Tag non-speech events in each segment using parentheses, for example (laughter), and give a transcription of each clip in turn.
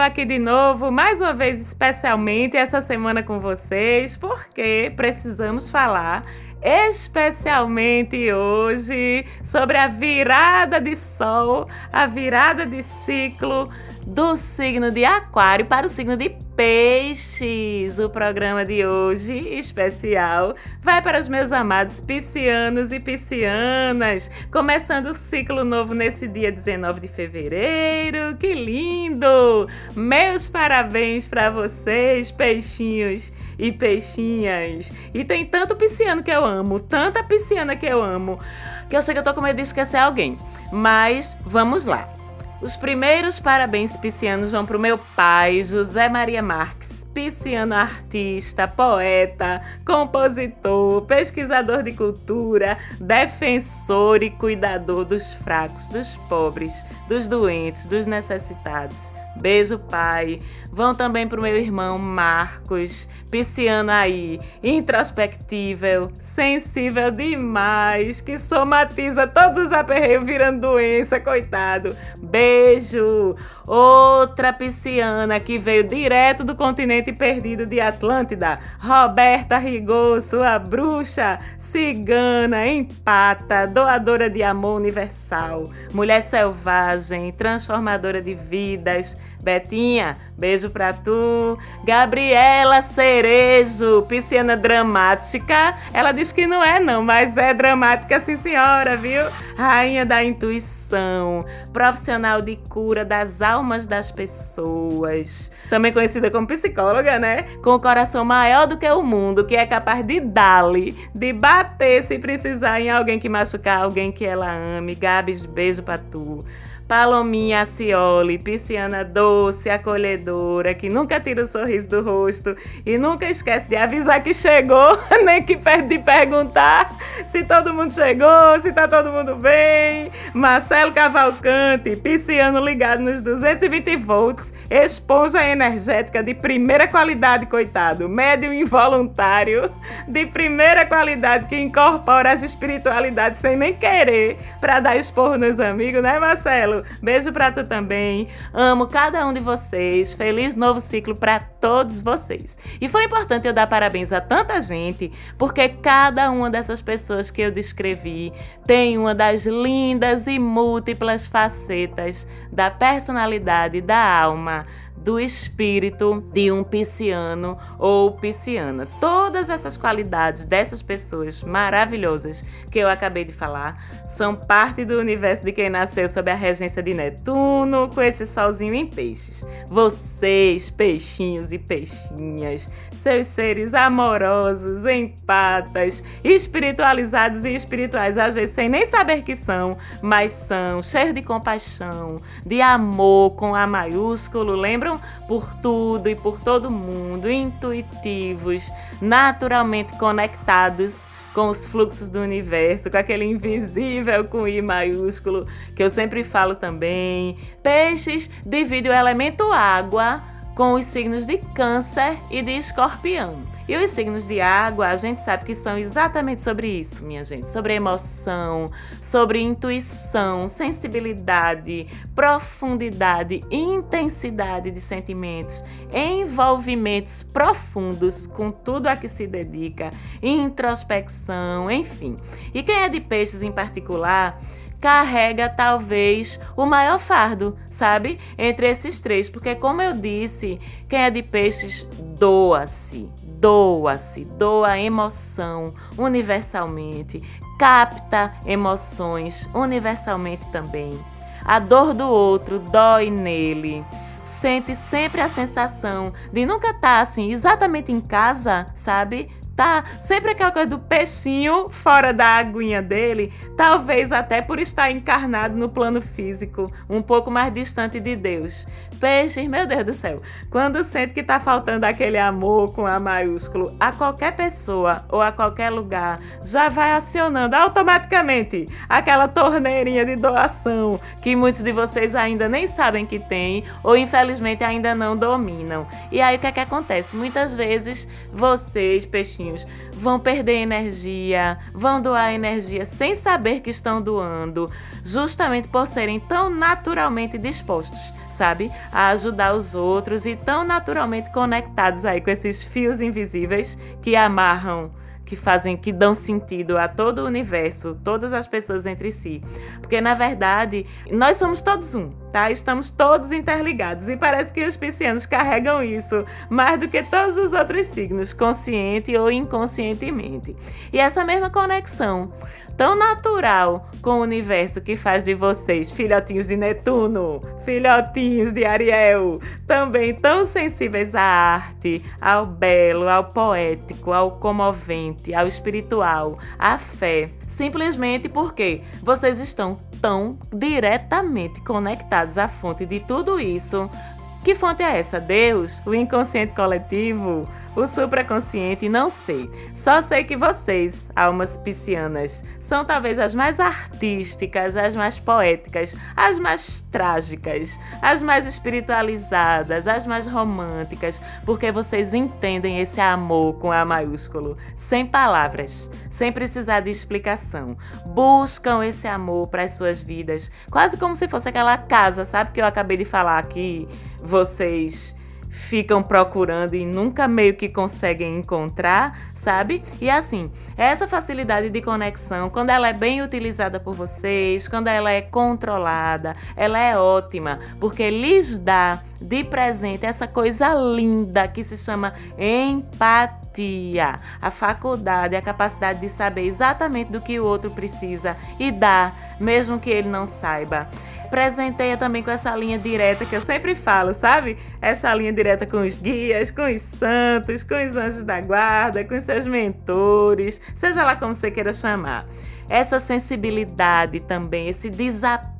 eu aqui de novo, mais uma vez especialmente essa semana com vocês, porque precisamos falar especialmente hoje sobre a virada de sol, a virada de ciclo do signo de Aquário para o signo de Peixes. O programa de hoje, especial, vai para os meus amados piscianos e piscianas, começando o ciclo novo nesse dia 19 de fevereiro. Que lindo! Meus parabéns para vocês, peixinhos e peixinhas. E tem tanto pisciano que eu amo, tanta pisciana que eu amo, que eu sei que eu tô com medo de esquecer alguém. Mas vamos lá. Os primeiros parabéns piscianos vão para o meu pai, José Maria Marques pisciano artista, poeta, compositor, pesquisador de cultura, defensor e cuidador dos fracos, dos pobres, dos doentes, dos necessitados. Beijo, pai. Vão também para o meu irmão Marcos, pisciano aí, introspectível, sensível demais, que somatiza todos os aperreios virando doença, coitado. Beijo. Outra pisciana que veio direto do continente perdido de Atlântida, Roberta Rigor, sua bruxa, cigana, empata, doadora de amor universal, mulher selvagem, transformadora de vidas, Betinha, beijo pra tu. Gabriela Cerejo, pisciana dramática. Ela diz que não é, não, mas é dramática, sim, senhora, viu? Rainha da intuição, profissional de cura das almas das pessoas. Também conhecida como psicóloga, né? Com o coração maior do que o mundo, que é capaz de dar-lhe, de bater se precisar em alguém que machucar alguém que ela ame. Gabs, beijo pra tu. Palominha Acioli, pisciana doce, acolhedora, que nunca tira o sorriso do rosto e nunca esquece de avisar que chegou, (laughs) nem que perde de perguntar se todo mundo chegou, se tá todo mundo bem. Marcelo Cavalcante, pisciano ligado nos 220 volts, esponja energética de primeira qualidade, coitado, médium involuntário de primeira qualidade que incorpora as espiritualidades sem nem querer para dar esporro nos amigos, né, Marcelo? Beijo pra tu também. Amo cada um de vocês. Feliz novo ciclo para todos vocês. E foi importante eu dar parabéns a tanta gente, porque cada uma dessas pessoas que eu descrevi tem uma das lindas e múltiplas facetas da personalidade da alma do espírito de um pisciano ou pisciana. Todas essas qualidades dessas pessoas maravilhosas que eu acabei de falar são parte do universo de quem nasceu sob a regência de Netuno, com esse solzinho em peixes. Vocês, peixinhos e peixinhas, seus seres amorosos, empatas, espiritualizados e espirituais, às vezes sem nem saber que são, mas são cheios de compaixão, de amor com A maiúsculo, por tudo e por todo mundo, intuitivos, naturalmente conectados com os fluxos do universo, com aquele invisível com I maiúsculo que eu sempre falo também. Peixes divide o elemento água com os signos de Câncer e de Escorpião. E os signos de água, a gente sabe que são exatamente sobre isso, minha gente, sobre emoção, sobre intuição, sensibilidade, profundidade, intensidade de sentimentos, envolvimentos profundos com tudo a que se dedica, introspecção, enfim. E quem é de peixes em particular, carrega talvez o maior fardo, sabe? Entre esses três, porque como eu disse, quem é de peixes doa-se, doa-se, doa emoção universalmente, capta emoções universalmente também. A dor do outro dói nele. Sente sempre a sensação de nunca estar tá, assim exatamente em casa, sabe? Tá sempre aquela coisa do peixinho fora da aguinha dele, talvez até por estar encarnado no plano físico, um pouco mais distante de Deus. Peixes, meu Deus do céu, quando sente que tá faltando aquele amor com A maiúsculo a qualquer pessoa ou a qualquer lugar, já vai acionando automaticamente aquela torneirinha de doação que muitos de vocês ainda nem sabem que tem ou infelizmente ainda não dominam. E aí o que é que acontece? Muitas vezes vocês, peixinhos, filhotinhos vão perder energia, vão doar energia sem saber que estão doando, justamente por serem tão naturalmente dispostos, sabe, a ajudar os outros e tão naturalmente conectados aí com esses fios invisíveis que amarram que fazem, que dão sentido a todo o universo, todas as pessoas entre si. Porque na verdade, nós somos todos um, tá? Estamos todos interligados e parece que os piscianos carregam isso mais do que todos os outros signos, consciente ou inconscientemente. E essa mesma conexão tão natural com o universo que faz de vocês filhotinhos de Netuno, filhotinhos de Ariel, também tão sensíveis à arte, ao belo, ao poético, ao comovente, ao espiritual, à fé. Simplesmente porque vocês estão tão diretamente conectados à fonte de tudo isso. Que fonte é essa? Deus? O inconsciente coletivo? o supraconsciente, não sei. Só sei que vocês, almas piscianas, são talvez as mais artísticas, as mais poéticas, as mais trágicas, as mais espiritualizadas, as mais românticas, porque vocês entendem esse amor com A maiúsculo, sem palavras, sem precisar de explicação. Buscam esse amor para as suas vidas, quase como se fosse aquela casa, sabe que eu acabei de falar aqui, vocês ficam procurando e nunca meio que conseguem encontrar, sabe? E assim, essa facilidade de conexão, quando ela é bem utilizada por vocês, quando ela é controlada, ela é ótima, porque lhes dá de presente essa coisa linda que se chama empatia, a faculdade, a capacidade de saber exatamente do que o outro precisa e dá, mesmo que ele não saiba presenteia também com essa linha direta que eu sempre falo, sabe? Essa linha direta com os guias, com os santos, com os anjos da guarda, com seus mentores, seja lá como você queira chamar essa sensibilidade também, esse desapego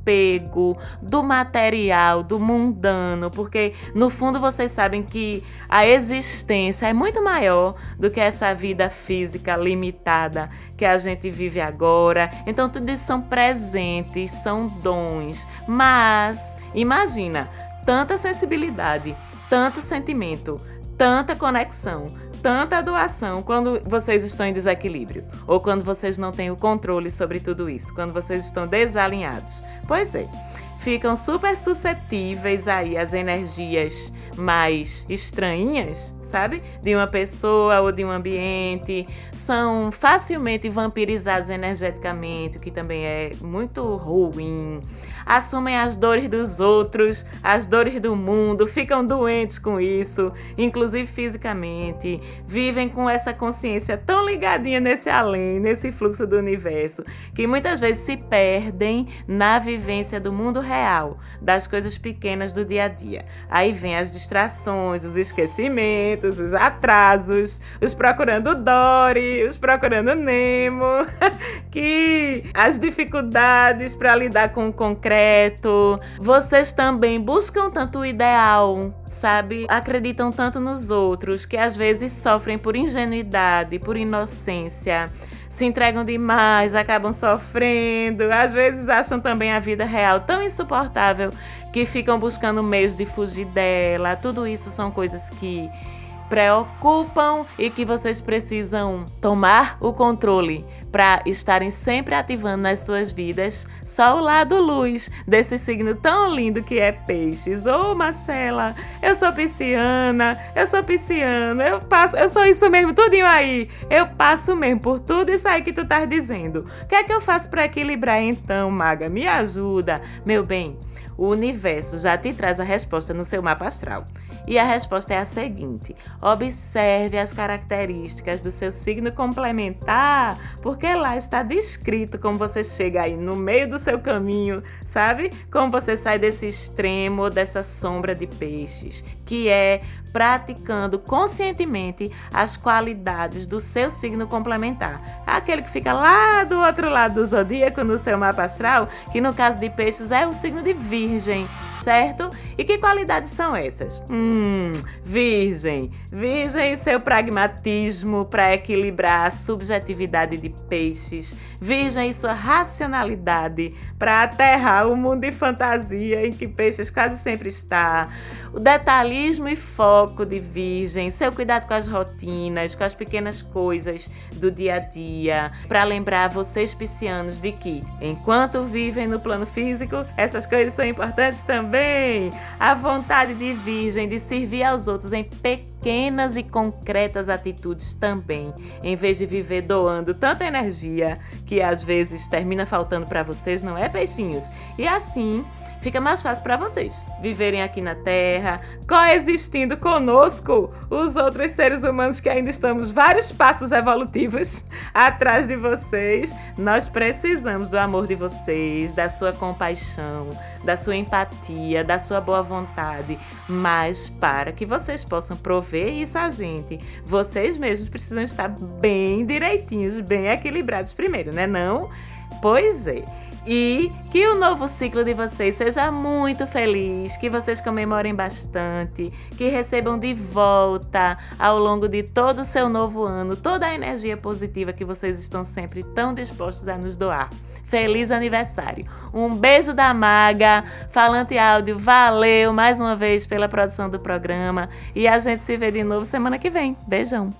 do material, do mundano, porque no fundo vocês sabem que a existência é muito maior do que essa vida física limitada que a gente vive agora. Então tudo isso são presentes, são dons. Mas imagina, tanta sensibilidade, tanto sentimento, tanta conexão, tanta doação quando vocês estão em desequilíbrio ou quando vocês não têm o controle sobre tudo isso, quando vocês estão desalinhados. Pois é, ficam super suscetíveis aí às energias mais estranhas, sabe? De uma pessoa ou de um ambiente, são facilmente vampirizados energeticamente, o que também é muito ruim assumem as dores dos outros, as dores do mundo, ficam doentes com isso, inclusive fisicamente, vivem com essa consciência tão ligadinha nesse além, nesse fluxo do universo, que muitas vezes se perdem na vivência do mundo real, das coisas pequenas do dia a dia. Aí vem as distrações, os esquecimentos, os atrasos, os procurando Dory, os procurando Nemo, (laughs) que as dificuldades para lidar com o concreto Vocês também buscam tanto o ideal, sabe? Acreditam tanto nos outros que às vezes sofrem por ingenuidade, por inocência se entregam demais, acabam sofrendo, às vezes acham também a vida real tão insuportável que ficam buscando meios de fugir dela. Tudo isso são coisas que preocupam e que vocês precisam tomar o controle para estarem sempre ativando nas suas vidas só o lado luz desse signo tão lindo que é peixes. Ô, oh, Marcela, eu sou pisciana, eu sou pisciana, eu passo, eu sou isso mesmo, tudinho aí. Eu passo mesmo por tudo isso aí que tu tá dizendo. O que é que eu faço para equilibrar então, maga? Me ajuda, meu bem. O universo já te traz a resposta no seu mapa astral. E a resposta é a seguinte: observe as características do seu signo complementar, porque lá está descrito como você chega aí no meio do seu caminho, sabe? Como você sai desse extremo, dessa sombra de peixes, que é praticando conscientemente as qualidades do seu signo complementar. Aquele que fica lá do outro lado do zodíaco no seu mapa astral, que no caso de peixes é o signo de Virgem, certo? E que qualidades são essas? Hum, Virgem. Virgem e seu pragmatismo para equilibrar a subjetividade de peixes. Virgem e sua racionalidade para aterrar o mundo de fantasia em que peixes quase sempre está. O detalhismo e foco foco de Virgem, seu cuidado com as rotinas, com as pequenas coisas do dia a dia, para lembrar vocês piscianos de que, enquanto vivem no plano físico, essas coisas são importantes também. A vontade de Virgem de servir aos outros em pequenas e concretas atitudes também, em vez de viver doando tanta energia que às vezes termina faltando para vocês, não é, peixinhos? E assim fica mais fácil para vocês viverem aqui na Terra, coexistindo conosco, os outros seres humanos que ainda estamos vários passos evolutivos (laughs) atrás de vocês. Nós precisamos do amor de vocês, da sua compaixão, da sua empatia, da sua boa vontade, mas para que vocês possam prover isso a gente, vocês mesmos precisam estar bem direitinhos, bem equilibrados primeiro, né não? Pois é e que o novo ciclo de vocês seja muito feliz, que vocês comemorem bastante, que recebam de volta ao longo de todo o seu novo ano toda a energia positiva que vocês estão sempre tão dispostos a nos doar. Feliz aniversário! Um beijo da Maga, Falante Áudio, valeu mais uma vez pela produção do programa e a gente se vê de novo semana que vem. Beijão!